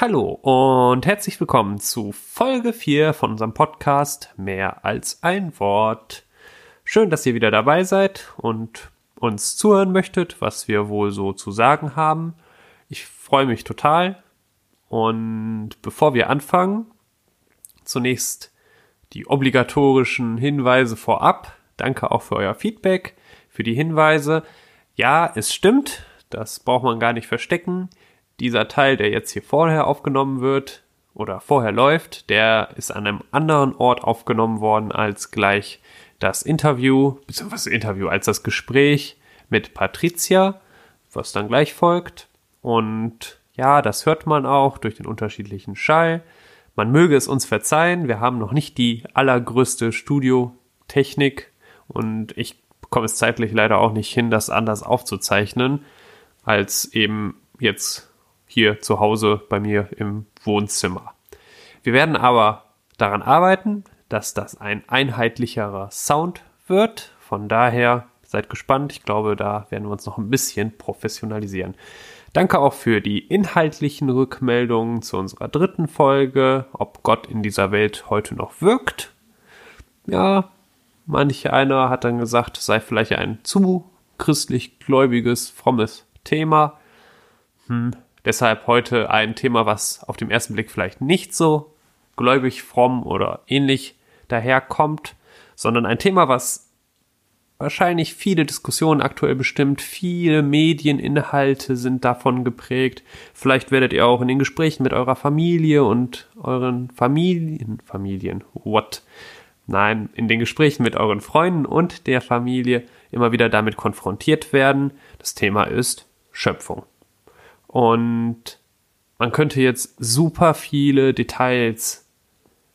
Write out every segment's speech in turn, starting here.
Hallo und herzlich willkommen zu Folge 4 von unserem Podcast Mehr als ein Wort. Schön, dass ihr wieder dabei seid und uns zuhören möchtet, was wir wohl so zu sagen haben. Ich freue mich total. Und bevor wir anfangen, zunächst die obligatorischen Hinweise vorab. Danke auch für euer Feedback, für die Hinweise. Ja, es stimmt, das braucht man gar nicht verstecken. Dieser Teil, der jetzt hier vorher aufgenommen wird oder vorher läuft, der ist an einem anderen Ort aufgenommen worden als gleich das Interview, beziehungsweise Interview, als das Gespräch mit Patricia, was dann gleich folgt. Und ja, das hört man auch durch den unterschiedlichen Schall. Man möge es uns verzeihen, wir haben noch nicht die allergrößte Studiotechnik und ich bekomme es zeitlich leider auch nicht hin, das anders aufzuzeichnen, als eben jetzt hier zu Hause bei mir im Wohnzimmer. Wir werden aber daran arbeiten, dass das ein einheitlicherer Sound wird. Von daher seid gespannt. Ich glaube, da werden wir uns noch ein bisschen professionalisieren. Danke auch für die inhaltlichen Rückmeldungen zu unserer dritten Folge, ob Gott in dieser Welt heute noch wirkt. Ja, manch einer hat dann gesagt, es sei vielleicht ein zu christlich gläubiges, frommes Thema. Hm, deshalb heute ein Thema, was auf den ersten Blick vielleicht nicht so gläubig, fromm oder ähnlich daherkommt, sondern ein Thema, was wahrscheinlich viele Diskussionen aktuell bestimmt, viele Medieninhalte sind davon geprägt. Vielleicht werdet ihr auch in den Gesprächen mit eurer Familie und euren Familien, Familien, what? Nein, in den Gesprächen mit euren Freunden und der Familie immer wieder damit konfrontiert werden. Das Thema ist Schöpfung. Und man könnte jetzt super viele Details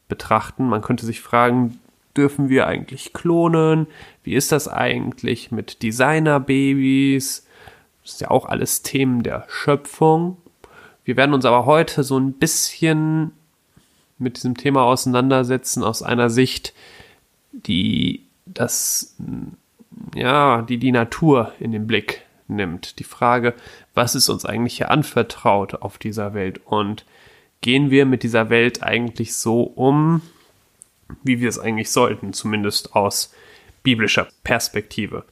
betrachten. Man könnte sich fragen, dürfen wir eigentlich klonen? Wie ist das eigentlich mit Designer-Babys? Das ist ja auch alles Themen der Schöpfung. Wir werden uns aber heute so ein bisschen mit diesem Thema auseinandersetzen aus einer Sicht, die das, ja, die die Natur in den Blick nimmt. Die Frage, was ist uns eigentlich hier anvertraut auf dieser Welt und gehen wir mit dieser Welt eigentlich so um, wie wir es eigentlich sollten, zumindest aus biblischer Perspektive.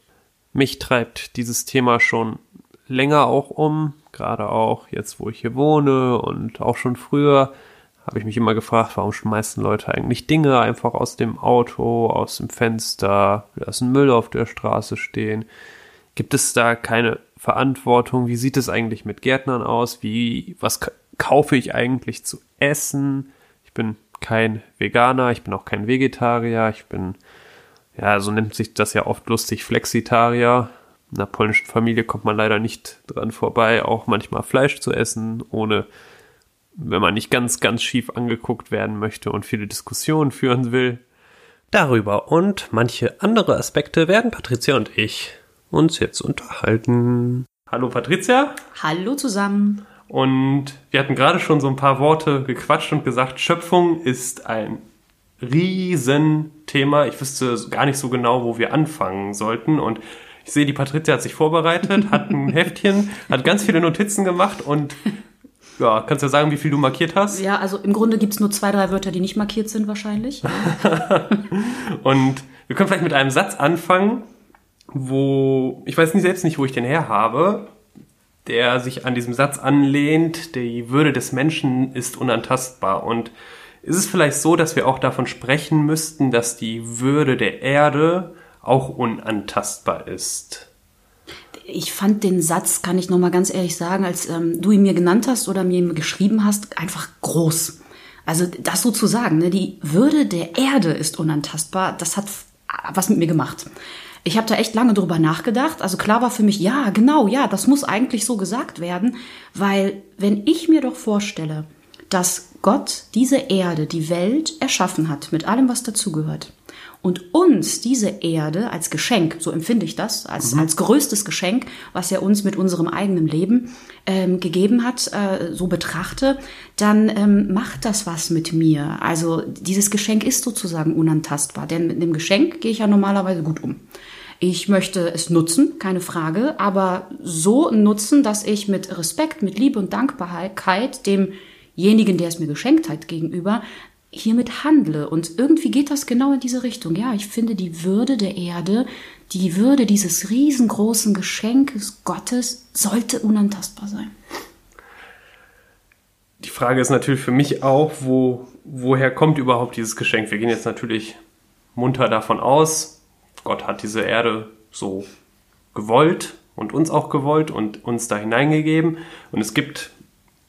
Mich treibt dieses Thema schon länger auch um, gerade auch jetzt, wo ich hier wohne und auch schon früher habe ich mich immer gefragt, warum schmeißen Leute eigentlich Dinge einfach aus dem Auto, aus dem Fenster, lassen Müll auf der Straße stehen. Gibt es da keine Verantwortung? Wie sieht es eigentlich mit Gärtnern aus? Wie, was kaufe ich eigentlich zu essen? Ich bin kein Veganer, ich bin auch kein Vegetarier, ich bin, ja, so nennt sich das ja oft lustig, Flexitarier. In einer polnischen Familie kommt man leider nicht dran vorbei, auch manchmal Fleisch zu essen, ohne, wenn man nicht ganz, ganz schief angeguckt werden möchte und viele Diskussionen führen will. Darüber und manche andere Aspekte werden Patricia und ich uns jetzt unterhalten. Hallo Patricia. Hallo zusammen. Und wir hatten gerade schon so ein paar Worte gequatscht und gesagt, Schöpfung ist ein Riesenthema. Ich wüsste gar nicht so genau, wo wir anfangen sollten. Und ich sehe, die Patricia hat sich vorbereitet, hat ein Heftchen, hat ganz viele Notizen gemacht und ja, kannst du ja sagen, wie viel du markiert hast? Ja, also im Grunde gibt es nur zwei, drei Wörter, die nicht markiert sind wahrscheinlich. und wir können vielleicht mit einem Satz anfangen, wo, ich weiß nicht selbst nicht, wo ich den her habe, der sich an diesem Satz anlehnt, die Würde des Menschen ist unantastbar. Und ist es vielleicht so, dass wir auch davon sprechen müssten, dass die Würde der Erde auch unantastbar ist? Ich fand den Satz, kann ich nochmal ganz ehrlich sagen, als ähm, du ihn mir genannt hast oder mir geschrieben hast, einfach groß. Also das so zu sagen, ne, die Würde der Erde ist unantastbar, das hat was mit mir gemacht. Ich habe da echt lange drüber nachgedacht. Also klar war für mich, ja, genau, ja, das muss eigentlich so gesagt werden, weil wenn ich mir doch vorstelle, dass Gott diese Erde, die Welt erschaffen hat, mit allem, was dazugehört, und uns diese Erde als Geschenk, so empfinde ich das, als, mhm. als größtes Geschenk, was er uns mit unserem eigenen Leben ähm, gegeben hat, äh, so betrachte, dann ähm, macht das was mit mir. Also dieses Geschenk ist sozusagen unantastbar, denn mit dem Geschenk gehe ich ja normalerweise gut um. Ich möchte es nutzen, keine Frage, aber so nutzen, dass ich mit Respekt, mit Liebe und Dankbarkeit dem demjenigen, der es mir geschenkt hat, gegenüber, hiermit handle. Und irgendwie geht das genau in diese Richtung. Ja, ich finde die Würde der Erde, die Würde dieses riesengroßen Geschenkes Gottes sollte unantastbar sein. Die Frage ist natürlich für mich auch, wo, woher kommt überhaupt dieses Geschenk? Wir gehen jetzt natürlich munter davon aus, Gott hat diese Erde so gewollt und uns auch gewollt und uns da hineingegeben. Und es gibt,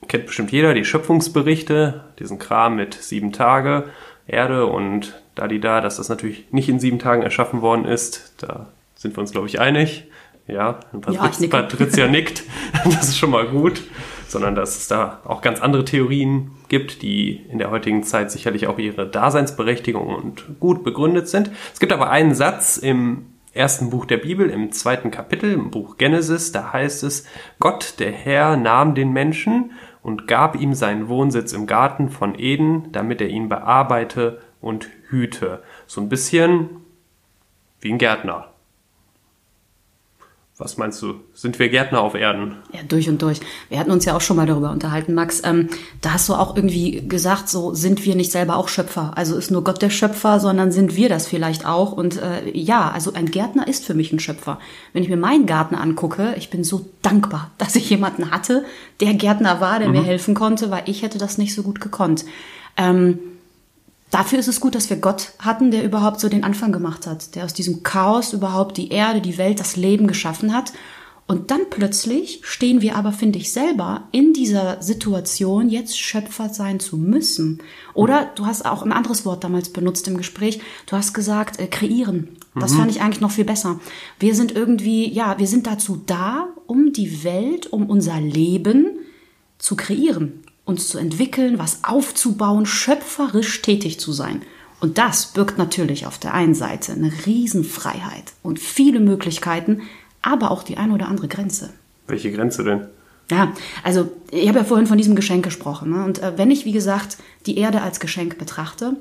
kennt bestimmt jeder, die Schöpfungsberichte, diesen Kram mit sieben Tage Erde und da die da, dass das natürlich nicht in sieben Tagen erschaffen worden ist. Da sind wir uns, glaube ich, einig. Ja, Patrizia, ja, Patricia nickt. Das ist schon mal gut. Sondern dass es da auch ganz andere Theorien gibt, die in der heutigen Zeit sicherlich auch ihre Daseinsberechtigung und gut begründet sind. Es gibt aber einen Satz im ersten Buch der Bibel, im zweiten Kapitel, im Buch Genesis, da heißt es, Gott, der Herr, nahm den Menschen und gab ihm seinen Wohnsitz im Garten von Eden, damit er ihn bearbeite und hüte. So ein bisschen wie ein Gärtner. Was meinst du? Sind wir Gärtner auf Erden? Ja, durch und durch. Wir hatten uns ja auch schon mal darüber unterhalten, Max. Ähm, da hast du auch irgendwie gesagt, so sind wir nicht selber auch Schöpfer. Also ist nur Gott der Schöpfer, sondern sind wir das vielleicht auch. Und äh, ja, also ein Gärtner ist für mich ein Schöpfer. Wenn ich mir meinen Garten angucke, ich bin so dankbar, dass ich jemanden hatte, der Gärtner war, der mhm. mir helfen konnte, weil ich hätte das nicht so gut gekonnt. Ähm, dafür ist es gut, dass wir Gott hatten, der überhaupt so den Anfang gemacht hat, der aus diesem Chaos überhaupt die Erde, die Welt, das Leben geschaffen hat. Und dann plötzlich stehen wir aber, finde ich, selber in dieser Situation, jetzt Schöpfer sein zu müssen. Oder du hast auch ein anderes Wort damals benutzt im Gespräch. Du hast gesagt, äh, kreieren. Das mhm. fand ich eigentlich noch viel besser. Wir sind irgendwie, ja, wir sind dazu da, um die Welt, um unser Leben zu kreieren uns zu entwickeln, was aufzubauen, schöpferisch tätig zu sein. Und das birgt natürlich auf der einen Seite eine Riesenfreiheit und viele Möglichkeiten, aber auch die eine oder andere Grenze. Welche Grenze denn? Ja, also ich habe ja vorhin von diesem Geschenk gesprochen. Ne? Und äh, wenn ich, wie gesagt, die Erde als Geschenk betrachte,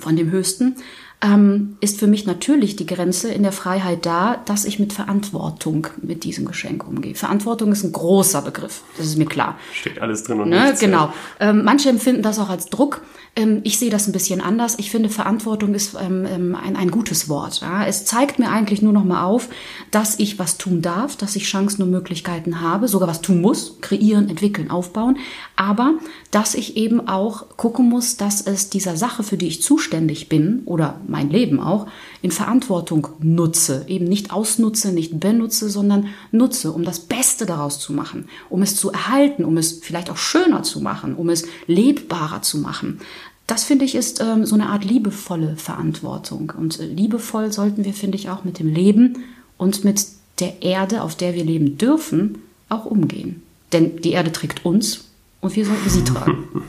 von dem Höchsten, ähm, ist für mich natürlich die Grenze in der Freiheit da, dass ich mit Verantwortung mit diesem Geschenk umgehe. Verantwortung ist ein großer Begriff, das ist mir klar. Steht alles drin und ne? nichts. Genau. Ähm, manche empfinden das auch als Druck. Ähm, ich sehe das ein bisschen anders. Ich finde, Verantwortung ist ähm, ähm, ein, gutes Wort. Es zeigt mir eigentlich nur noch mal auf, dass ich was tun darf, dass ich Chancen und Möglichkeiten habe, sogar was tun muss, kreieren, entwickeln, aufbauen, aber dass ich eben auch gucken muss, dass es dieser Sache, für die ich zuständig bin oder mein Leben auch, in Verantwortung nutze. Eben nicht ausnutze, nicht benutze, sondern nutze, um das Beste daraus zu machen, um es zu erhalten, um es vielleicht auch schöner zu machen, um es lebbarer zu machen. Das finde ich ist ähm, so eine Art liebevolle Verantwortung. Und äh, liebevoll sollten wir, finde ich, auch mit dem Leben und mit der Erde, auf der wir leben dürfen, auch umgehen. Denn die Erde trägt uns und wir sollten sie tragen.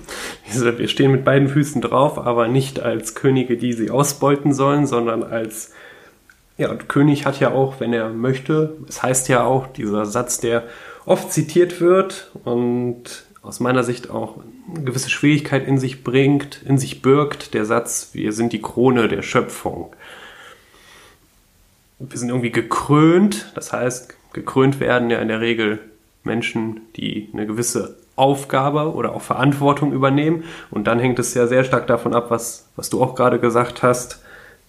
Wir stehen mit beiden Füßen drauf, aber nicht als Könige, die sie ausbeuten sollen, sondern als ja, und König hat ja auch, wenn er möchte, es heißt ja auch, dieser Satz, der oft zitiert wird und aus meiner Sicht auch eine gewisse Schwierigkeit in sich bringt, in sich birgt, der Satz, wir sind die Krone der Schöpfung. Wir sind irgendwie gekrönt, das heißt, gekrönt werden ja in der Regel Menschen, die eine gewisse Aufgabe oder auch Verantwortung übernehmen. Und dann hängt es ja sehr stark davon ab, was, was du auch gerade gesagt hast.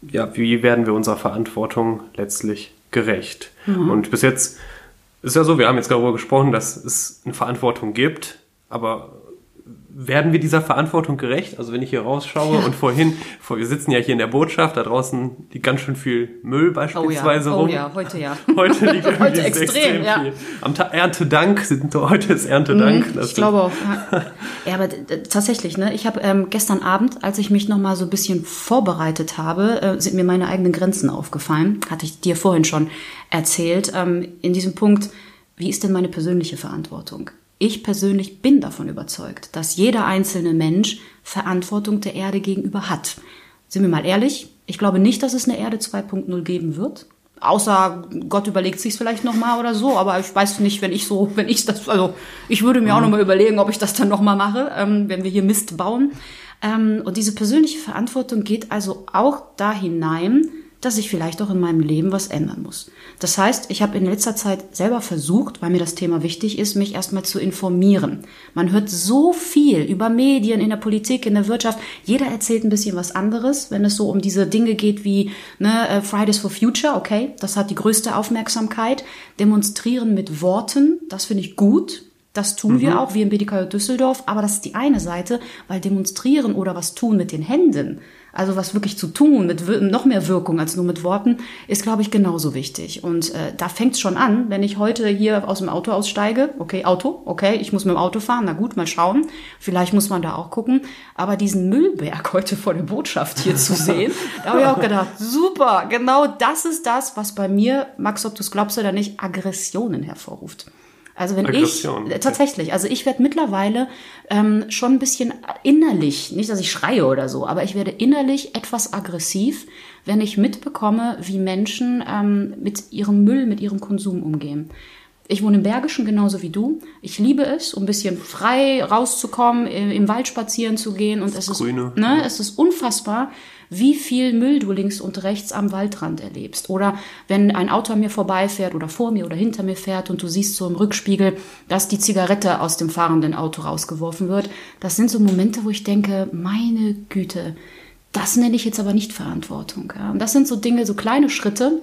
Ja, wie werden wir unserer Verantwortung letztlich gerecht? Mhm. Und bis jetzt ist ja so, wir haben jetzt darüber gesprochen, dass es eine Verantwortung gibt, aber werden wir dieser Verantwortung gerecht? Also wenn ich hier rausschaue ja. und vorhin, vor, wir sitzen ja hier in der Botschaft, da draußen liegt ganz schön viel Müll beispielsweise oh ja. rum. Oh ja, heute ja. Heute liegt heute extrem, extrem ja. viel. Am Tag Erntedank sind heute ist Erntedank. Mhm, ich glaube auch. Ja, aber tatsächlich, ne? Ich habe ähm, gestern Abend, als ich mich noch mal so ein bisschen vorbereitet habe, äh, sind mir meine eigenen Grenzen aufgefallen. Hatte ich dir vorhin schon erzählt. Ähm, in diesem Punkt, wie ist denn meine persönliche Verantwortung? Ich persönlich bin davon überzeugt, dass jeder einzelne Mensch Verantwortung der Erde gegenüber hat. Sind wir mal ehrlich, ich glaube nicht, dass es eine Erde 2.0 geben wird. Außer Gott überlegt sich's vielleicht noch mal oder so, aber ich weiß nicht, wenn ich so, wenn ich das, also ich würde mir auch noch mal überlegen, ob ich das dann noch mal mache, ähm, wenn wir hier Mist bauen. Ähm, und diese persönliche Verantwortung geht also auch da hinein, dass ich vielleicht auch in meinem Leben was ändern muss. Das heißt, ich habe in letzter Zeit selber versucht, weil mir das Thema wichtig ist, mich erstmal zu informieren. Man hört so viel über Medien, in der Politik, in der Wirtschaft. Jeder erzählt ein bisschen was anderes, wenn es so um diese Dinge geht wie ne, äh, Fridays for Future, okay, das hat die größte Aufmerksamkeit. Demonstrieren mit Worten, das finde ich gut. Das tun mhm. wir auch, wir im BDK Düsseldorf, aber das ist die eine Seite, weil demonstrieren oder was tun mit den Händen, also was wirklich zu tun, mit noch mehr Wirkung als nur mit Worten, ist, glaube ich, genauso wichtig. Und äh, da fängt es schon an, wenn ich heute hier aus dem Auto aussteige. Okay, Auto, okay, ich muss mit dem Auto fahren, na gut, mal schauen. Vielleicht muss man da auch gucken. Aber diesen Müllberg heute vor der Botschaft hier zu sehen, da habe ich auch gedacht, super, genau das ist das, was bei mir, Max, ob du es glaubst oder nicht, Aggressionen hervorruft. Also wenn Aggression. ich äh, tatsächlich, also ich werde mittlerweile ähm, schon ein bisschen innerlich, nicht, dass ich schreie oder so, aber ich werde innerlich etwas aggressiv, wenn ich mitbekomme, wie Menschen ähm, mit ihrem Müll, mit ihrem Konsum umgehen. Ich wohne im Bergischen genauso wie du. Ich liebe es, um ein bisschen frei rauszukommen, im Wald spazieren zu gehen. Und das es Grüne. ist, ne, es ist unfassbar, wie viel Müll du links und rechts am Waldrand erlebst. Oder wenn ein Auto an mir vorbeifährt oder vor mir oder hinter mir fährt und du siehst so im Rückspiegel, dass die Zigarette aus dem fahrenden Auto rausgeworfen wird. Das sind so Momente, wo ich denke, meine Güte, das nenne ich jetzt aber nicht Verantwortung. Ja. Und das sind so Dinge, so kleine Schritte,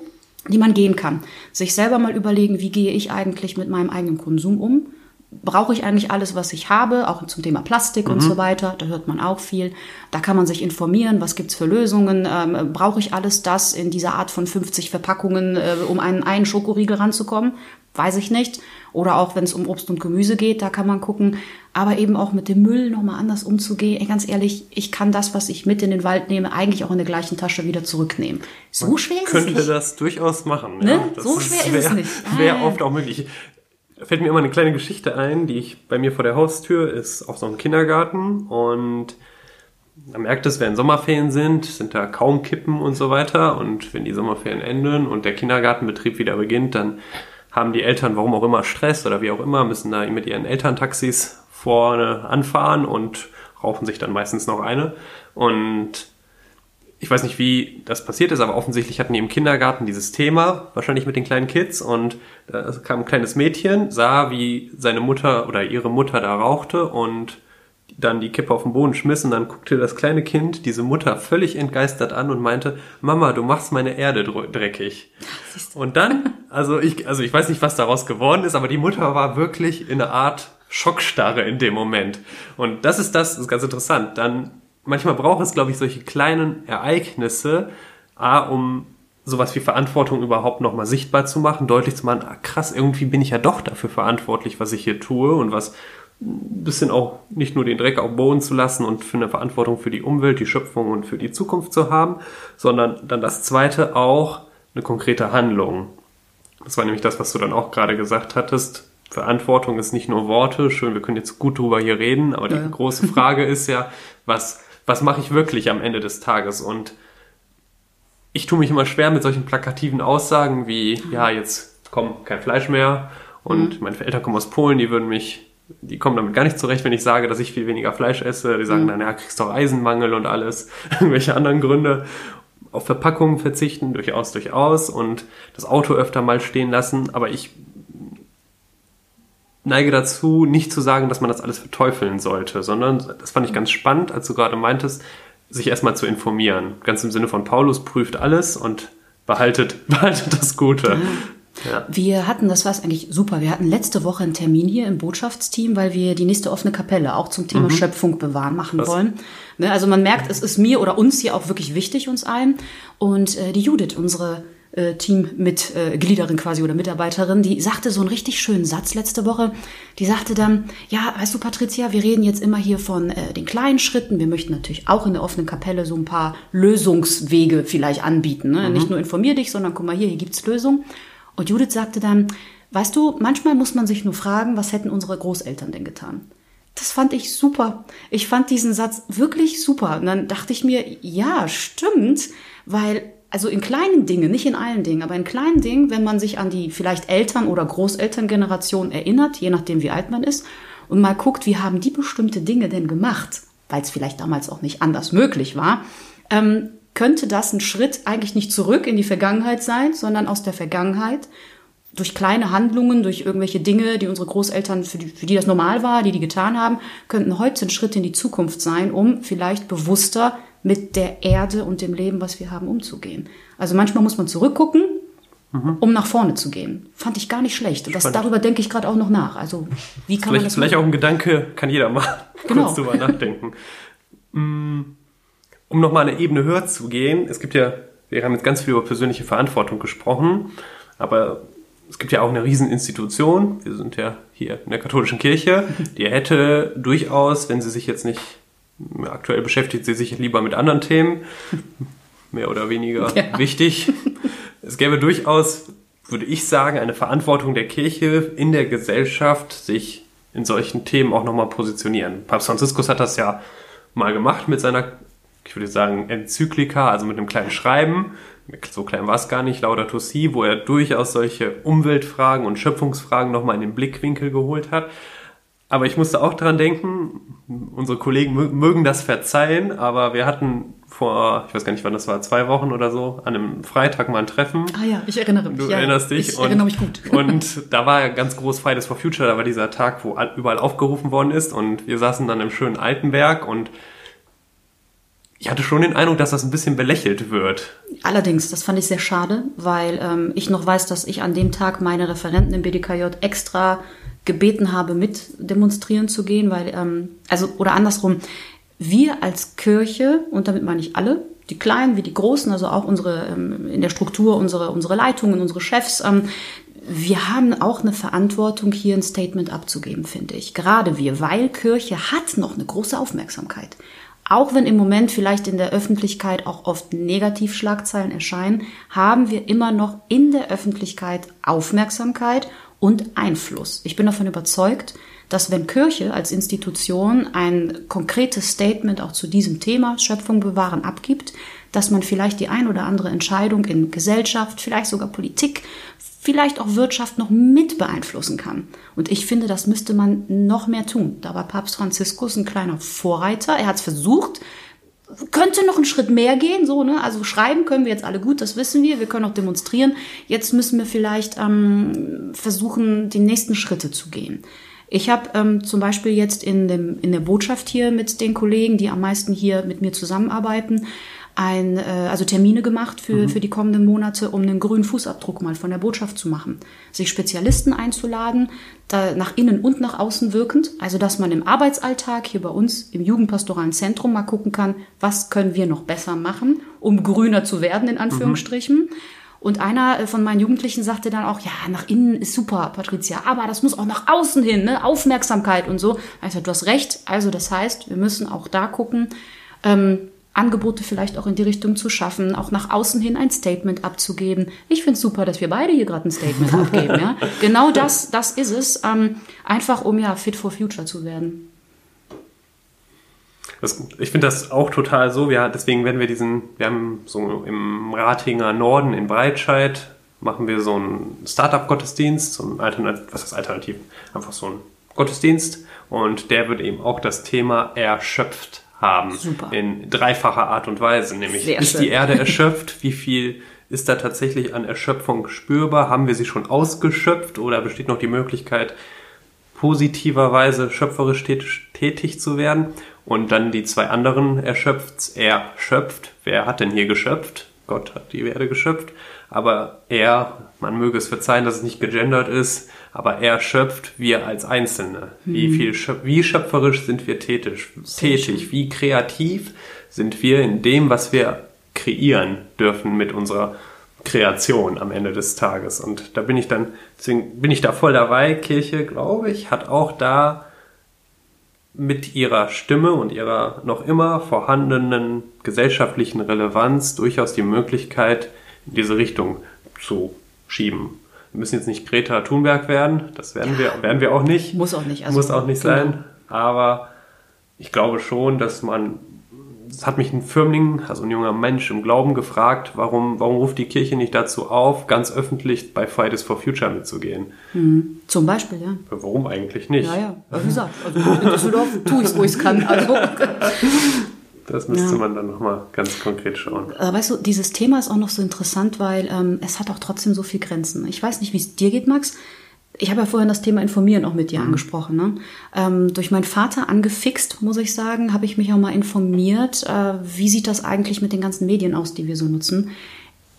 die man gehen kann. Sich selber mal überlegen, wie gehe ich eigentlich mit meinem eigenen Konsum um? Brauche ich eigentlich alles, was ich habe, auch zum Thema Plastik mhm. und so weiter. Da hört man auch viel. Da kann man sich informieren, was gibt's für Lösungen. Ähm, brauche ich alles das in dieser Art von 50 Verpackungen, äh, um einen, einen Schokoriegel ranzukommen? Weiß ich nicht. Oder auch wenn es um Obst und Gemüse geht, da kann man gucken. Aber eben auch mit dem Müll nochmal anders umzugehen. Ey, ganz ehrlich, ich kann das, was ich mit in den Wald nehme, eigentlich auch in der gleichen Tasche wieder zurücknehmen. So man schwer ist es nicht. Könnte das durchaus machen. Ne? Ja, so schwer ist, wär, ist es nicht. Wäre oft auch möglich fällt mir immer eine kleine Geschichte ein, die ich bei mir vor der Haustür ist auch so ein Kindergarten und man merkt es, wenn Sommerferien sind, sind da kaum Kippen und so weiter und wenn die Sommerferien enden und der Kindergartenbetrieb wieder beginnt, dann haben die Eltern, warum auch immer, Stress oder wie auch immer, müssen da mit ihren Elterntaxis vorne anfahren und rauchen sich dann meistens noch eine und ich weiß nicht, wie das passiert ist, aber offensichtlich hatten die im Kindergarten dieses Thema, wahrscheinlich mit den kleinen Kids, und da kam ein kleines Mädchen, sah, wie seine Mutter oder ihre Mutter da rauchte und dann die Kippe auf den Boden schmiss und dann guckte das kleine Kind diese Mutter völlig entgeistert an und meinte, Mama, du machst meine Erde dreckig. Und dann, also ich, also ich weiß nicht, was daraus geworden ist, aber die Mutter war wirklich in einer Art Schockstarre in dem Moment. Und das ist das, das ist ganz interessant. Dann manchmal braucht es, glaube ich, solche kleinen Ereignisse, A, um sowas wie Verantwortung überhaupt nochmal sichtbar zu machen, deutlich zu machen, ah, krass, irgendwie bin ich ja doch dafür verantwortlich, was ich hier tue und was ein bisschen auch nicht nur den Dreck auf Boden zu lassen und für eine Verantwortung für die Umwelt, die Schöpfung und für die Zukunft zu haben, sondern dann das zweite auch eine konkrete Handlung. Das war nämlich das, was du dann auch gerade gesagt hattest. Verantwortung ist nicht nur Worte, schön, wir können jetzt gut drüber hier reden, aber ja. die große Frage ist ja, was was mache ich wirklich am Ende des Tages? Und ich tue mich immer schwer mit solchen plakativen Aussagen wie, ja, jetzt kommt kein Fleisch mehr und mhm. meine Eltern kommen aus Polen, die würden mich, die kommen damit gar nicht zurecht, wenn ich sage, dass ich viel weniger Fleisch esse. Die sagen mhm. dann, ja, kriegst doch Eisenmangel und alles, irgendwelche anderen Gründe. Auf Verpackungen verzichten, durchaus, durchaus und das Auto öfter mal stehen lassen, aber ich neige dazu, nicht zu sagen, dass man das alles verteufeln sollte, sondern das fand ich ganz spannend, als du gerade meintest, sich erstmal zu informieren. Ganz im Sinne von Paulus prüft alles und behaltet, behaltet das Gute. Ja. Wir hatten, das war es eigentlich super, wir hatten letzte Woche einen Termin hier im Botschaftsteam, weil wir die nächste offene Kapelle auch zum Thema mhm. Schöpfung bewahren machen Was? wollen. Ne, also man merkt, es ist mir oder uns hier auch wirklich wichtig, uns allen. Und äh, die Judith, unsere äh, Teammitgliederin äh, quasi oder Mitarbeiterin, die sagte so einen richtig schönen Satz letzte Woche. Die sagte dann, ja, weißt du, Patricia, wir reden jetzt immer hier von äh, den kleinen Schritten. Wir möchten natürlich auch in der offenen Kapelle so ein paar Lösungswege vielleicht anbieten. Ne? Mhm. Nicht nur informier dich, sondern guck mal hier, hier gibt's Lösungen. Und Judith sagte dann, weißt du, manchmal muss man sich nur fragen, was hätten unsere Großeltern denn getan? Das fand ich super. Ich fand diesen Satz wirklich super. Und dann dachte ich mir, ja, stimmt, weil also in kleinen Dingen, nicht in allen Dingen, aber in kleinen Dingen, wenn man sich an die vielleicht Eltern- oder Großelterngeneration erinnert, je nachdem wie alt man ist, und mal guckt, wie haben die bestimmte Dinge denn gemacht, weil es vielleicht damals auch nicht anders möglich war, ähm, könnte das ein Schritt eigentlich nicht zurück in die Vergangenheit sein, sondern aus der Vergangenheit durch kleine Handlungen, durch irgendwelche Dinge, die unsere Großeltern, für die, für die das normal war, die die getan haben, könnten heute ein Schritt in die Zukunft sein, um vielleicht bewusster mit der Erde und dem Leben, was wir haben, umzugehen. Also manchmal muss man zurückgucken, mhm. um nach vorne zu gehen. Fand ich gar nicht schlecht. Und das, darüber denke ich gerade auch noch nach. Also wie kann vielleicht, man das Vielleicht machen? auch ein Gedanke, kann jeder mal genau. kurz drüber nachdenken. Mm, um nochmal eine Ebene höher zu gehen, es gibt ja, wir haben jetzt ganz viel über persönliche Verantwortung gesprochen, aber es gibt ja auch eine Rieseninstitution, wir sind ja hier in der katholischen Kirche, die hätte durchaus, wenn sie sich jetzt nicht, aktuell beschäftigt sie sich lieber mit anderen Themen, mehr oder weniger ja. wichtig. Es gäbe durchaus, würde ich sagen, eine Verantwortung der Kirche in der Gesellschaft, sich in solchen Themen auch nochmal positionieren. Papst Franziskus hat das ja mal gemacht mit seiner, ich würde sagen, Enzyklika, also mit einem kleinen Schreiben, so klein war es gar nicht, Laudato Si, wo er durchaus solche Umweltfragen und Schöpfungsfragen nochmal in den Blickwinkel geholt hat. Aber ich musste auch dran denken, unsere Kollegen mögen das verzeihen, aber wir hatten vor, ich weiß gar nicht wann das war, zwei Wochen oder so, an einem Freitag mal ein Treffen. Ah ja, ich erinnere mich. Du ja, erinnerst dich. Ich und, erinnere mich gut. Und da war ganz groß Fridays for Future, da war dieser Tag, wo überall aufgerufen worden ist und wir saßen dann im schönen Altenberg und ich hatte schon den Eindruck, dass das ein bisschen belächelt wird. Allerdings, das fand ich sehr schade, weil ähm, ich noch weiß, dass ich an dem Tag meine Referenten im BDKJ extra gebeten habe, mit demonstrieren zu gehen, weil, ähm, also, oder andersrum, wir als Kirche, und damit meine ich alle, die Kleinen wie die Großen, also auch unsere, ähm, in der Struktur, unsere, unsere Leitungen, unsere Chefs, ähm, wir haben auch eine Verantwortung, hier ein Statement abzugeben, finde ich. Gerade wir, weil Kirche hat noch eine große Aufmerksamkeit. Auch wenn im Moment vielleicht in der Öffentlichkeit auch oft Negativschlagzeilen erscheinen, haben wir immer noch in der Öffentlichkeit Aufmerksamkeit und Einfluss. Ich bin davon überzeugt, dass wenn Kirche als Institution ein konkretes Statement auch zu diesem Thema Schöpfung bewahren abgibt, dass man vielleicht die ein oder andere Entscheidung in Gesellschaft, vielleicht sogar Politik, vielleicht auch Wirtschaft noch mit beeinflussen kann. Und ich finde, das müsste man noch mehr tun. Da war Papst Franziskus ein kleiner Vorreiter. Er hat es versucht, könnte noch einen Schritt mehr gehen, so, ne? Also schreiben können wir jetzt alle gut, das wissen wir. Wir können auch demonstrieren. Jetzt müssen wir vielleicht ähm, versuchen, die nächsten Schritte zu gehen. Ich habe ähm, zum Beispiel jetzt in, dem, in der Botschaft hier mit den Kollegen, die am meisten hier mit mir zusammenarbeiten, ein, äh, also Termine gemacht für, mhm. für die kommenden Monate, um einen grünen Fußabdruck mal von der Botschaft zu machen. Sich Spezialisten einzuladen, da nach innen und nach außen wirkend, also dass man im Arbeitsalltag hier bei uns im Jugendpastoralen Zentrum mal gucken kann, was können wir noch besser machen, um grüner zu werden, in Anführungsstrichen. Mhm. Und einer äh, von meinen Jugendlichen sagte dann auch, ja, nach innen ist super, Patricia, aber das muss auch nach außen hin, ne? Aufmerksamkeit und so. Also du hast recht. Also das heißt, wir müssen auch da gucken, ähm, Angebote vielleicht auch in die Richtung zu schaffen, auch nach außen hin ein Statement abzugeben. Ich finde es super, dass wir beide hier gerade ein Statement abgeben. Ja? Genau das, das ist es, ähm, einfach um ja fit for future zu werden. Das, ich finde das auch total so. Wir, deswegen werden wir diesen, wir haben so im Ratinger Norden in Breitscheid machen wir so einen Startup-Gottesdienst, so ein Alternativ, was ist Alternativ? Einfach so ein Gottesdienst und der wird eben auch das Thema erschöpft haben. Super. In dreifacher Art und Weise. Nämlich, Sehr ist schön. die Erde erschöpft? Wie viel ist da tatsächlich an Erschöpfung spürbar? Haben wir sie schon ausgeschöpft oder besteht noch die Möglichkeit, positiverweise schöpferisch tätig, tätig zu werden? Und dann die zwei anderen erschöpft, er schöpft. Wer hat denn hier geschöpft? Gott hat die Erde geschöpft. Aber er, man möge es verzeihen, dass es nicht gegendert ist, aber er schöpft wir als Einzelne. Mhm. Wie viel, wie schöpferisch sind wir tätig, tätig, wie kreativ sind wir in dem, was wir kreieren dürfen mit unserer Kreation am Ende des Tages. Und da bin ich dann, deswegen bin ich da voll dabei. Kirche, glaube ich, hat auch da mit ihrer Stimme und ihrer noch immer vorhandenen gesellschaftlichen Relevanz durchaus die Möglichkeit, in diese Richtung zu schieben. Wir müssen jetzt nicht Greta Thunberg werden, das werden, ja. wir, werden wir auch nicht. Muss auch nicht. Also, Muss auch nicht genau. sein. Aber ich glaube schon, dass man, es hat mich ein Firmling, also ein junger Mensch im Glauben gefragt, warum, warum ruft die Kirche nicht dazu auf, ganz öffentlich bei Fridays for Future mitzugehen? Mhm. Zum Beispiel, ja. Warum eigentlich nicht? Ja, ja, wie gesagt, also in Düsseldorf tue ich es, wo ich es kann. Also. Das müsste ja. man dann nochmal ganz konkret schauen. Weißt du, dieses Thema ist auch noch so interessant, weil ähm, es hat auch trotzdem so viel Grenzen. Ich weiß nicht, wie es dir geht, Max. Ich habe ja vorhin das Thema Informieren auch mit dir mhm. angesprochen. Ne? Ähm, durch meinen Vater angefixt, muss ich sagen, habe ich mich auch mal informiert, äh, wie sieht das eigentlich mit den ganzen Medien aus, die wir so nutzen.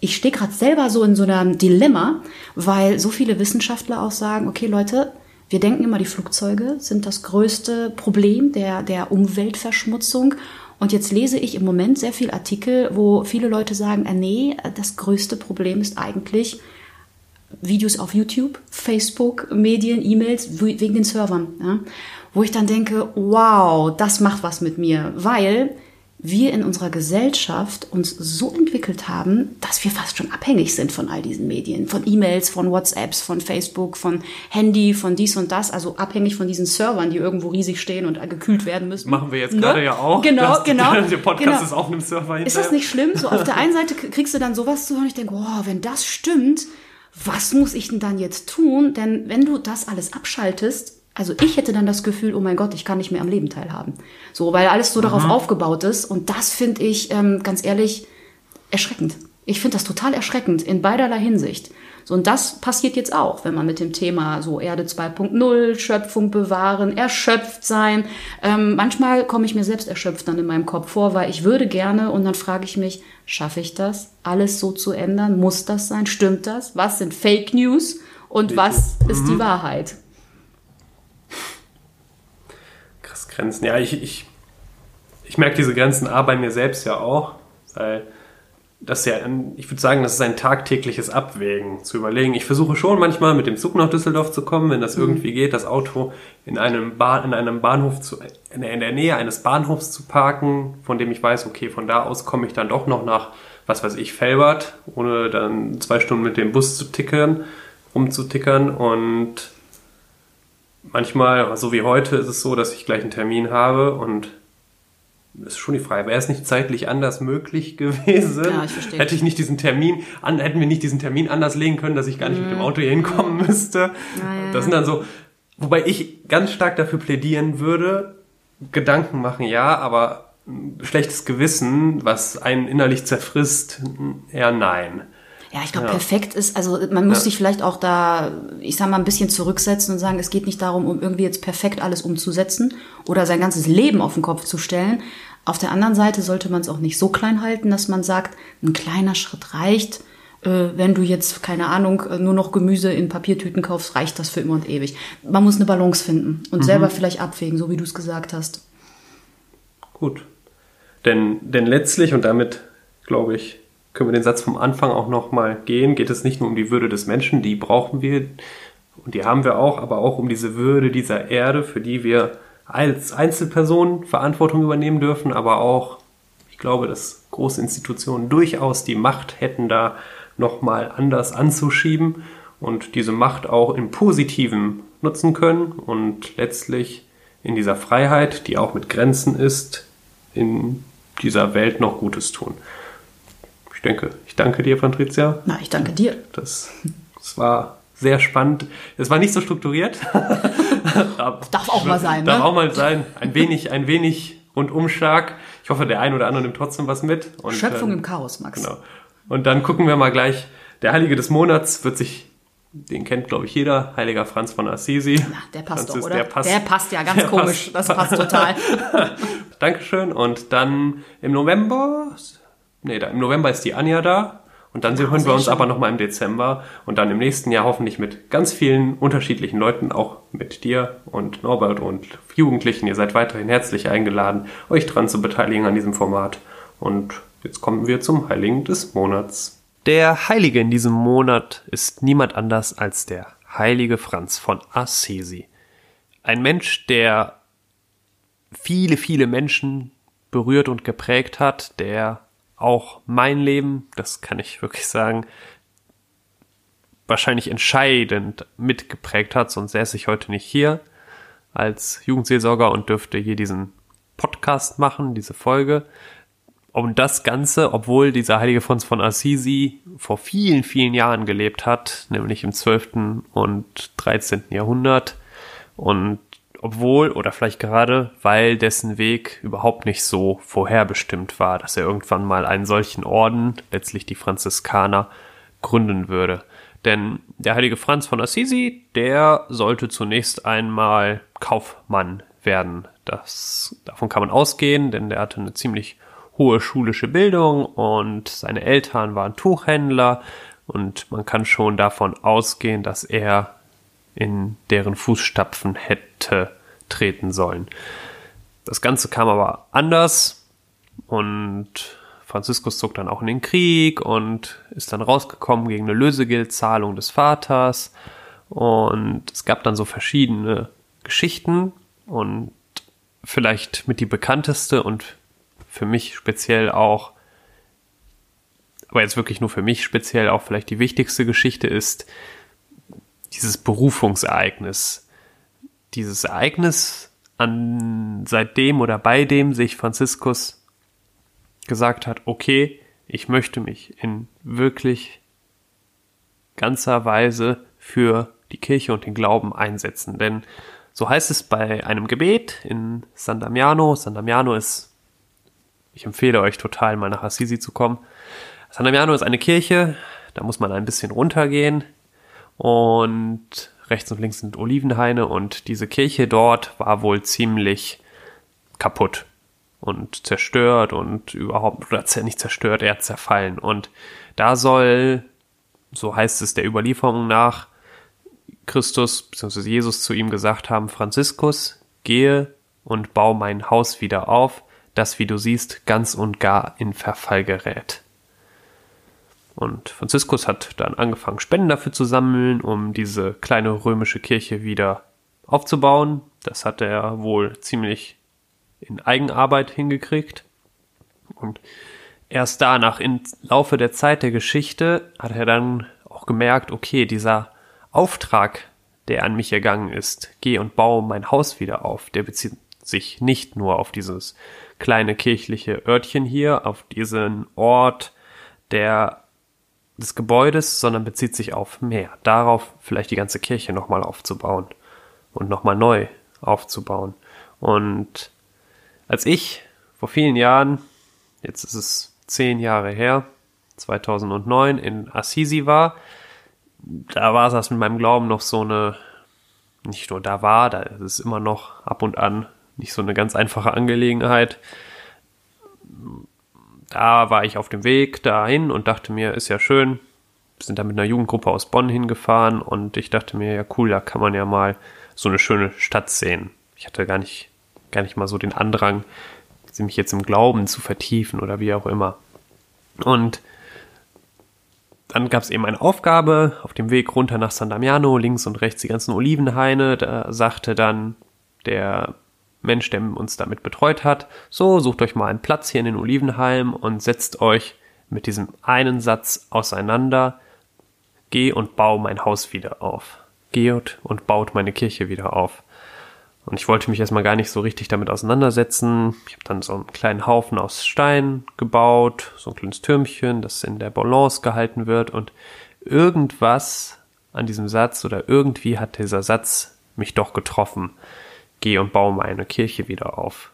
Ich stehe gerade selber so in so einem Dilemma, weil so viele Wissenschaftler auch sagen, okay Leute, wir denken immer, die Flugzeuge sind das größte Problem der, der Umweltverschmutzung. Und jetzt lese ich im Moment sehr viel Artikel, wo viele Leute sagen, äh, nee, das größte Problem ist eigentlich Videos auf YouTube, Facebook, Medien, E-Mails, wegen den Servern. Ja? Wo ich dann denke, wow, das macht was mit mir, weil wir in unserer Gesellschaft uns so entwickelt haben, dass wir fast schon abhängig sind von all diesen Medien, von E-Mails, von WhatsApps, von Facebook, von Handy, von dies und das, also abhängig von diesen Servern, die irgendwo riesig stehen und gekühlt werden müssen. Machen wir jetzt ne? gerade ja auch. Genau, das, genau. Der Podcast genau. ist auf einem Server hinterher. Ist das nicht schlimm? So auf der einen Seite kriegst du dann sowas zu hören und ich denke, wow, wenn das stimmt, was muss ich denn dann jetzt tun? Denn wenn du das alles abschaltest, also ich hätte dann das Gefühl, oh mein Gott, ich kann nicht mehr am Leben teilhaben. So, weil alles so mhm. darauf aufgebaut ist. Und das finde ich, ähm, ganz ehrlich, erschreckend. Ich finde das total erschreckend in beiderlei Hinsicht. So, und das passiert jetzt auch, wenn man mit dem Thema so Erde 2.0, Schöpfung bewahren, erschöpft sein. Ähm, manchmal komme ich mir selbst erschöpft dann in meinem Kopf vor, weil ich würde gerne und dann frage ich mich, schaffe ich das, alles so zu ändern? Muss das sein? Stimmt das? Was sind Fake News? Und was ist die mhm. Wahrheit? Grenzen. Ja, ich, ich, ich merke diese Grenzen A bei mir selbst ja auch, weil das ja, ich würde sagen, das ist ein tagtägliches Abwägen zu überlegen. Ich versuche schon manchmal mit dem Zug nach Düsseldorf zu kommen, wenn das mhm. irgendwie geht, das Auto in einem, Bahn, in einem Bahnhof zu, in der Nähe eines Bahnhofs zu parken, von dem ich weiß, okay, von da aus komme ich dann doch noch nach, was weiß ich, Felbert, ohne dann zwei Stunden mit dem Bus zu tickern, umzutickern und manchmal, so wie heute, ist es so, dass ich gleich einen Termin habe und ist schon die Frage, wäre es nicht zeitlich anders möglich gewesen? Ja, ich verstehe. Hätte ich nicht diesen Termin, an, hätten wir nicht diesen Termin anders legen können, dass ich gar nicht mhm. mit dem mhm. Auto hier hinkommen mhm. müsste. Ja, ja, das sind dann so, wobei ich ganz stark dafür plädieren würde, Gedanken machen, ja, aber schlechtes Gewissen, was einen innerlich zerfrisst, eher nein. Ja, ich glaube, ja. perfekt ist, also man muss ja. sich vielleicht auch da, ich sag mal, ein bisschen zurücksetzen und sagen, es geht nicht darum, um irgendwie jetzt perfekt alles umzusetzen oder sein ganzes Leben auf den Kopf zu stellen. Auf der anderen Seite sollte man es auch nicht so klein halten, dass man sagt, ein kleiner Schritt reicht. Äh, wenn du jetzt, keine Ahnung, nur noch Gemüse in Papiertüten kaufst, reicht das für immer und ewig. Man muss eine Balance finden und mhm. selber vielleicht abwägen, so wie du es gesagt hast. Gut. Denn, denn letztlich, und damit, glaube ich, können wir den Satz vom Anfang auch nochmal gehen, geht es nicht nur um die Würde des Menschen, die brauchen wir und die haben wir auch, aber auch um diese Würde dieser Erde, für die wir als Einzelpersonen Verantwortung übernehmen dürfen, aber auch, ich glaube, dass große Institutionen durchaus die Macht hätten, da nochmal anders anzuschieben und diese Macht auch in Positiven nutzen können und letztlich in dieser Freiheit, die auch mit Grenzen ist, in dieser Welt noch Gutes tun ich denke, ich danke dir, Patricia. Na, ich danke dir. Das, das war sehr spannend. Es war nicht so strukturiert. darf auch mal sein, Darf ne? auch mal sein. Ein wenig, ein wenig Rundumschlag. Ich hoffe, der ein oder andere nimmt trotzdem was mit. Und, Schöpfung ähm, im Chaos, Max. Genau. Und dann gucken wir mal gleich. Der Heilige des Monats wird sich den kennt, glaube ich, jeder, Heiliger Franz von Assisi. Na, der passt Franzis, doch, oder? Der passt, der passt ja ganz komisch. Passt. Das passt total. Dankeschön. Und dann im November Nee, da, im November ist die Anja da. Und dann hören wir uns schön. aber nochmal im Dezember und dann im nächsten Jahr hoffentlich mit ganz vielen unterschiedlichen Leuten, auch mit dir und Norbert und Jugendlichen. Ihr seid weiterhin herzlich eingeladen, euch dran zu beteiligen an diesem Format. Und jetzt kommen wir zum Heiligen des Monats. Der Heilige in diesem Monat ist niemand anders als der heilige Franz von Assisi. Ein Mensch, der viele, viele Menschen berührt und geprägt hat, der auch mein Leben, das kann ich wirklich sagen, wahrscheinlich entscheidend mitgeprägt hat, sonst säße ich heute nicht hier als Jugendseelsorger und dürfte hier diesen Podcast machen, diese Folge. Und das Ganze, obwohl dieser heilige Franz von Assisi vor vielen, vielen Jahren gelebt hat, nämlich im 12. und 13. Jahrhundert und obwohl oder vielleicht gerade, weil dessen Weg überhaupt nicht so vorherbestimmt war, dass er irgendwann mal einen solchen Orden, letztlich die Franziskaner, gründen würde. Denn der heilige Franz von Assisi, der sollte zunächst einmal Kaufmann werden. Das, davon kann man ausgehen, denn der hatte eine ziemlich hohe schulische Bildung und seine Eltern waren Tuchhändler und man kann schon davon ausgehen, dass er in deren Fußstapfen hätte treten sollen. Das Ganze kam aber anders und Franziskus zog dann auch in den Krieg und ist dann rausgekommen gegen eine Lösegeldzahlung des Vaters und es gab dann so verschiedene Geschichten und vielleicht mit die bekannteste und für mich speziell auch, aber jetzt wirklich nur für mich speziell auch vielleicht die wichtigste Geschichte ist, dieses Berufungsereignis. Dieses Ereignis, an seitdem oder bei dem sich Franziskus gesagt hat, okay, ich möchte mich in wirklich ganzer Weise für die Kirche und den Glauben einsetzen. Denn so heißt es bei einem Gebet in San Damiano. San Damiano ist, ich empfehle euch total mal nach Assisi zu kommen. San Damiano ist eine Kirche, da muss man ein bisschen runtergehen und rechts und links sind Olivenhaine und diese Kirche dort war wohl ziemlich kaputt und zerstört und überhaupt, oder nicht zerstört, eher zerfallen. Und da soll, so heißt es der Überlieferung nach, Christus bzw. Jesus zu ihm gesagt haben, Franziskus, gehe und bau mein Haus wieder auf, das, wie du siehst, ganz und gar in Verfall gerät. Und Franziskus hat dann angefangen, Spenden dafür zu sammeln, um diese kleine römische Kirche wieder aufzubauen. Das hat er wohl ziemlich in Eigenarbeit hingekriegt. Und erst danach, im Laufe der Zeit der Geschichte, hat er dann auch gemerkt, okay, dieser Auftrag, der an mich ergangen ist, geh und baue mein Haus wieder auf, der bezieht sich nicht nur auf dieses kleine kirchliche Örtchen hier, auf diesen Ort, der des Gebäudes, sondern bezieht sich auf mehr. Darauf vielleicht die ganze Kirche nochmal aufzubauen und nochmal neu aufzubauen. Und als ich vor vielen Jahren, jetzt ist es zehn Jahre her, 2009 in Assisi war, da war das mit meinem Glauben noch so eine, nicht nur da war, da ist es immer noch ab und an nicht so eine ganz einfache Angelegenheit da war ich auf dem Weg dahin und dachte mir, ist ja schön. Wir sind da mit einer Jugendgruppe aus Bonn hingefahren und ich dachte mir, ja cool, da kann man ja mal so eine schöne Stadt sehen. Ich hatte gar nicht, gar nicht mal so den Andrang, mich jetzt im Glauben zu vertiefen oder wie auch immer. Und dann gab es eben eine Aufgabe auf dem Weg runter nach San Damiano, links und rechts die ganzen Olivenhaine. Da sagte dann der Mensch, der uns damit betreut hat, so, sucht euch mal einen Platz hier in den Olivenhalm und setzt euch mit diesem einen Satz auseinander, geh und bau mein Haus wieder auf. Geht und baut meine Kirche wieder auf. Und ich wollte mich erstmal gar nicht so richtig damit auseinandersetzen. Ich habe dann so einen kleinen Haufen aus Stein gebaut, so ein kleines Türmchen, das in der Balance gehalten wird. Und irgendwas an diesem Satz oder irgendwie hat dieser Satz mich doch getroffen geh und baue meine Kirche wieder auf.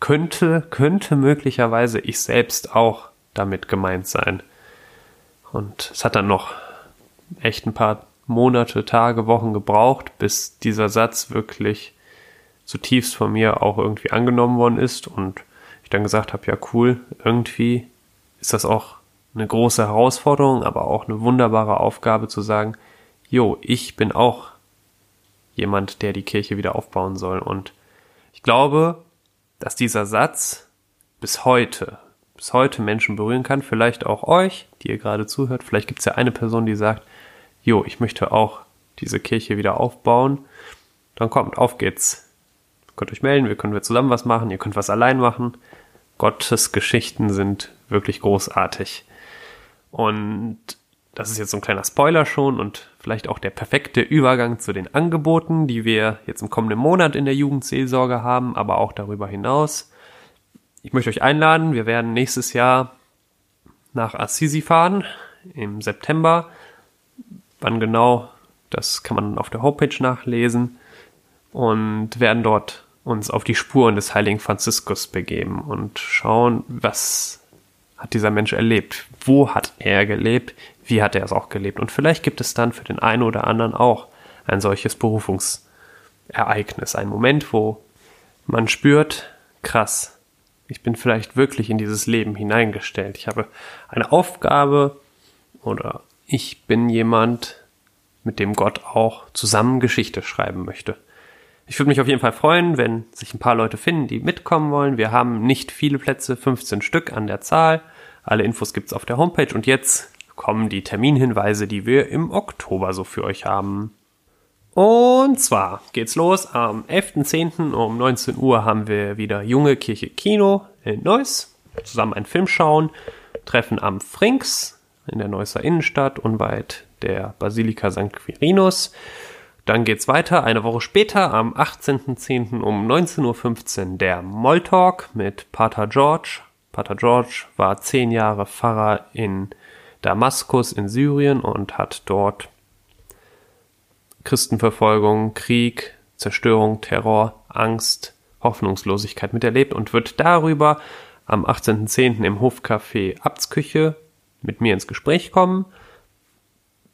Könnte, könnte möglicherweise ich selbst auch damit gemeint sein. Und es hat dann noch echt ein paar Monate, Tage, Wochen gebraucht, bis dieser Satz wirklich zutiefst von mir auch irgendwie angenommen worden ist und ich dann gesagt habe, ja cool, irgendwie ist das auch eine große Herausforderung, aber auch eine wunderbare Aufgabe zu sagen, jo, ich bin auch jemand, der die Kirche wieder aufbauen soll. Und ich glaube, dass dieser Satz bis heute, bis heute Menschen berühren kann, vielleicht auch euch, die ihr gerade zuhört. Vielleicht gibt es ja eine Person, die sagt, jo, ich möchte auch diese Kirche wieder aufbauen. Dann kommt, auf geht's. Ihr könnt euch melden, wir können wir zusammen was machen, ihr könnt was allein machen. Gottes Geschichten sind wirklich großartig. Und das ist jetzt so ein kleiner Spoiler schon und vielleicht auch der perfekte Übergang zu den Angeboten, die wir jetzt im kommenden Monat in der Jugendseelsorge haben, aber auch darüber hinaus. Ich möchte euch einladen, wir werden nächstes Jahr nach Assisi fahren im September. Wann genau, das kann man auf der Homepage nachlesen. und werden dort uns auf die Spuren des heiligen Franziskus begeben und schauen, was hat dieser Mensch erlebt? Wo hat er gelebt? Wie hat er es auch gelebt? Und vielleicht gibt es dann für den einen oder anderen auch ein solches Berufungsereignis, ein Moment, wo man spürt, krass, ich bin vielleicht wirklich in dieses Leben hineingestellt. Ich habe eine Aufgabe oder ich bin jemand, mit dem Gott auch zusammen Geschichte schreiben möchte. Ich würde mich auf jeden Fall freuen, wenn sich ein paar Leute finden, die mitkommen wollen. Wir haben nicht viele Plätze, 15 Stück an der Zahl. Alle Infos gibt's auf der Homepage und jetzt kommen die Terminhinweise, die wir im Oktober so für euch haben. Und zwar geht's los. Am 11.10. um 19 Uhr haben wir wieder Junge Kirche Kino in Neuss. Zusammen einen Film schauen. Treffen am Frinks in der Neusser Innenstadt unweit der Basilika St. Quirinus. Dann geht's weiter. Eine Woche später, am 18.10. um 19.15 Uhr, der Molltalk mit Pater George. Pater George war zehn Jahre Pfarrer in Damaskus in Syrien und hat dort Christenverfolgung, Krieg, Zerstörung, Terror, Angst, Hoffnungslosigkeit miterlebt und wird darüber am 18.10. im Hofcafé Abtsküche mit mir ins Gespräch kommen.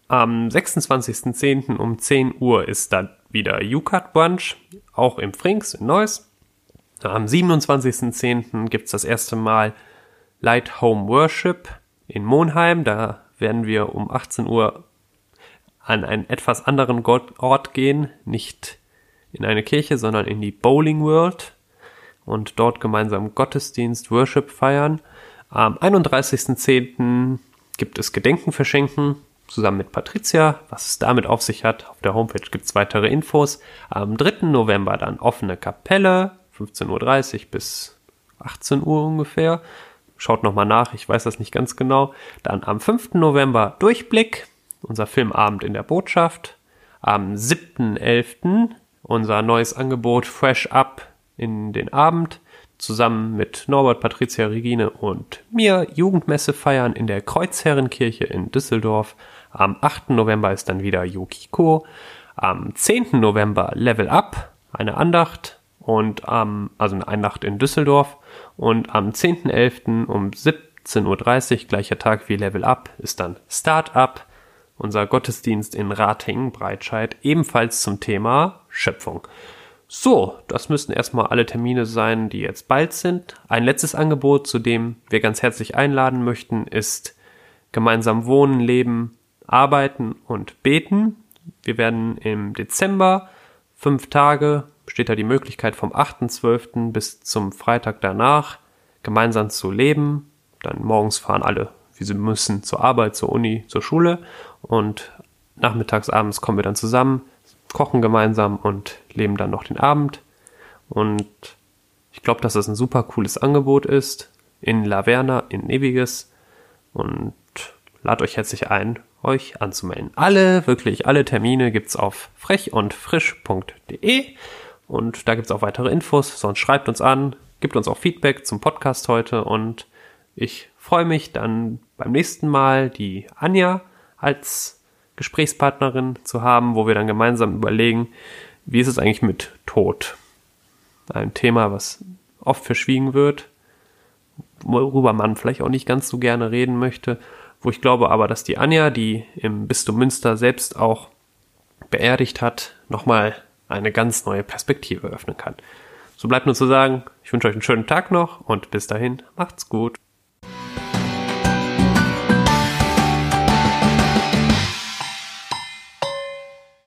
Am 26.10. um 10 Uhr ist dann wieder UCAT Brunch, auch im Frinks in Neuss. Am 27.10. gibt's das erste Mal Light Home Worship in Monheim. Da werden wir um 18 Uhr an einen etwas anderen Ort gehen, nicht in eine Kirche, sondern in die Bowling World und dort gemeinsam Gottesdienst, Worship feiern. Am 31.10. gibt es Gedenken verschenken zusammen mit Patricia, was es damit auf sich hat. Auf der Homepage gibt es weitere Infos. Am 3. November dann offene Kapelle, 15.30 Uhr bis 18 Uhr ungefähr. Schaut nochmal nach, ich weiß das nicht ganz genau. Dann am 5. November Durchblick, unser Filmabend in der Botschaft. Am 7.11. unser neues Angebot Fresh Up in den Abend zusammen mit Norbert, Patricia, Regine und mir Jugendmesse feiern in der Kreuzherrenkirche in Düsseldorf. Am 8. November ist dann wieder Yukiko. Am 10. November Level Up, eine Andacht und am, also eine Andacht in Düsseldorf. Und am 10.11. um 17.30 Uhr, gleicher Tag wie Level Up, ist dann Start Up, unser Gottesdienst in Ratingen, Breitscheid, ebenfalls zum Thema Schöpfung. So, das müssten erstmal alle Termine sein, die jetzt bald sind. Ein letztes Angebot, zu dem wir ganz herzlich einladen möchten, ist gemeinsam wohnen, leben, arbeiten und beten. Wir werden im Dezember fünf Tage, besteht da die Möglichkeit vom 8.12. bis zum Freitag danach gemeinsam zu leben. Dann morgens fahren alle, wie sie müssen, zur Arbeit, zur Uni, zur Schule und nachmittags, abends kommen wir dann zusammen, kochen gemeinsam und leben dann noch den Abend. Und ich glaube, dass das ein super cooles Angebot ist in Laverna, in Nebiges und lad euch herzlich ein, euch anzumelden. Alle, wirklich alle Termine gibt's auf frech und frisch.de und da gibt's auch weitere Infos, sonst schreibt uns an, gibt uns auch Feedback zum Podcast heute und ich freue mich dann beim nächsten Mal die Anja als Gesprächspartnerin zu haben, wo wir dann gemeinsam überlegen, wie ist es eigentlich mit Tod? Ein Thema, was oft verschwiegen wird, worüber man vielleicht auch nicht ganz so gerne reden möchte wo ich glaube aber, dass die Anja, die im Bistum Münster selbst auch beerdigt hat, nochmal eine ganz neue Perspektive öffnen kann. So bleibt nur zu sagen, ich wünsche euch einen schönen Tag noch und bis dahin macht's gut.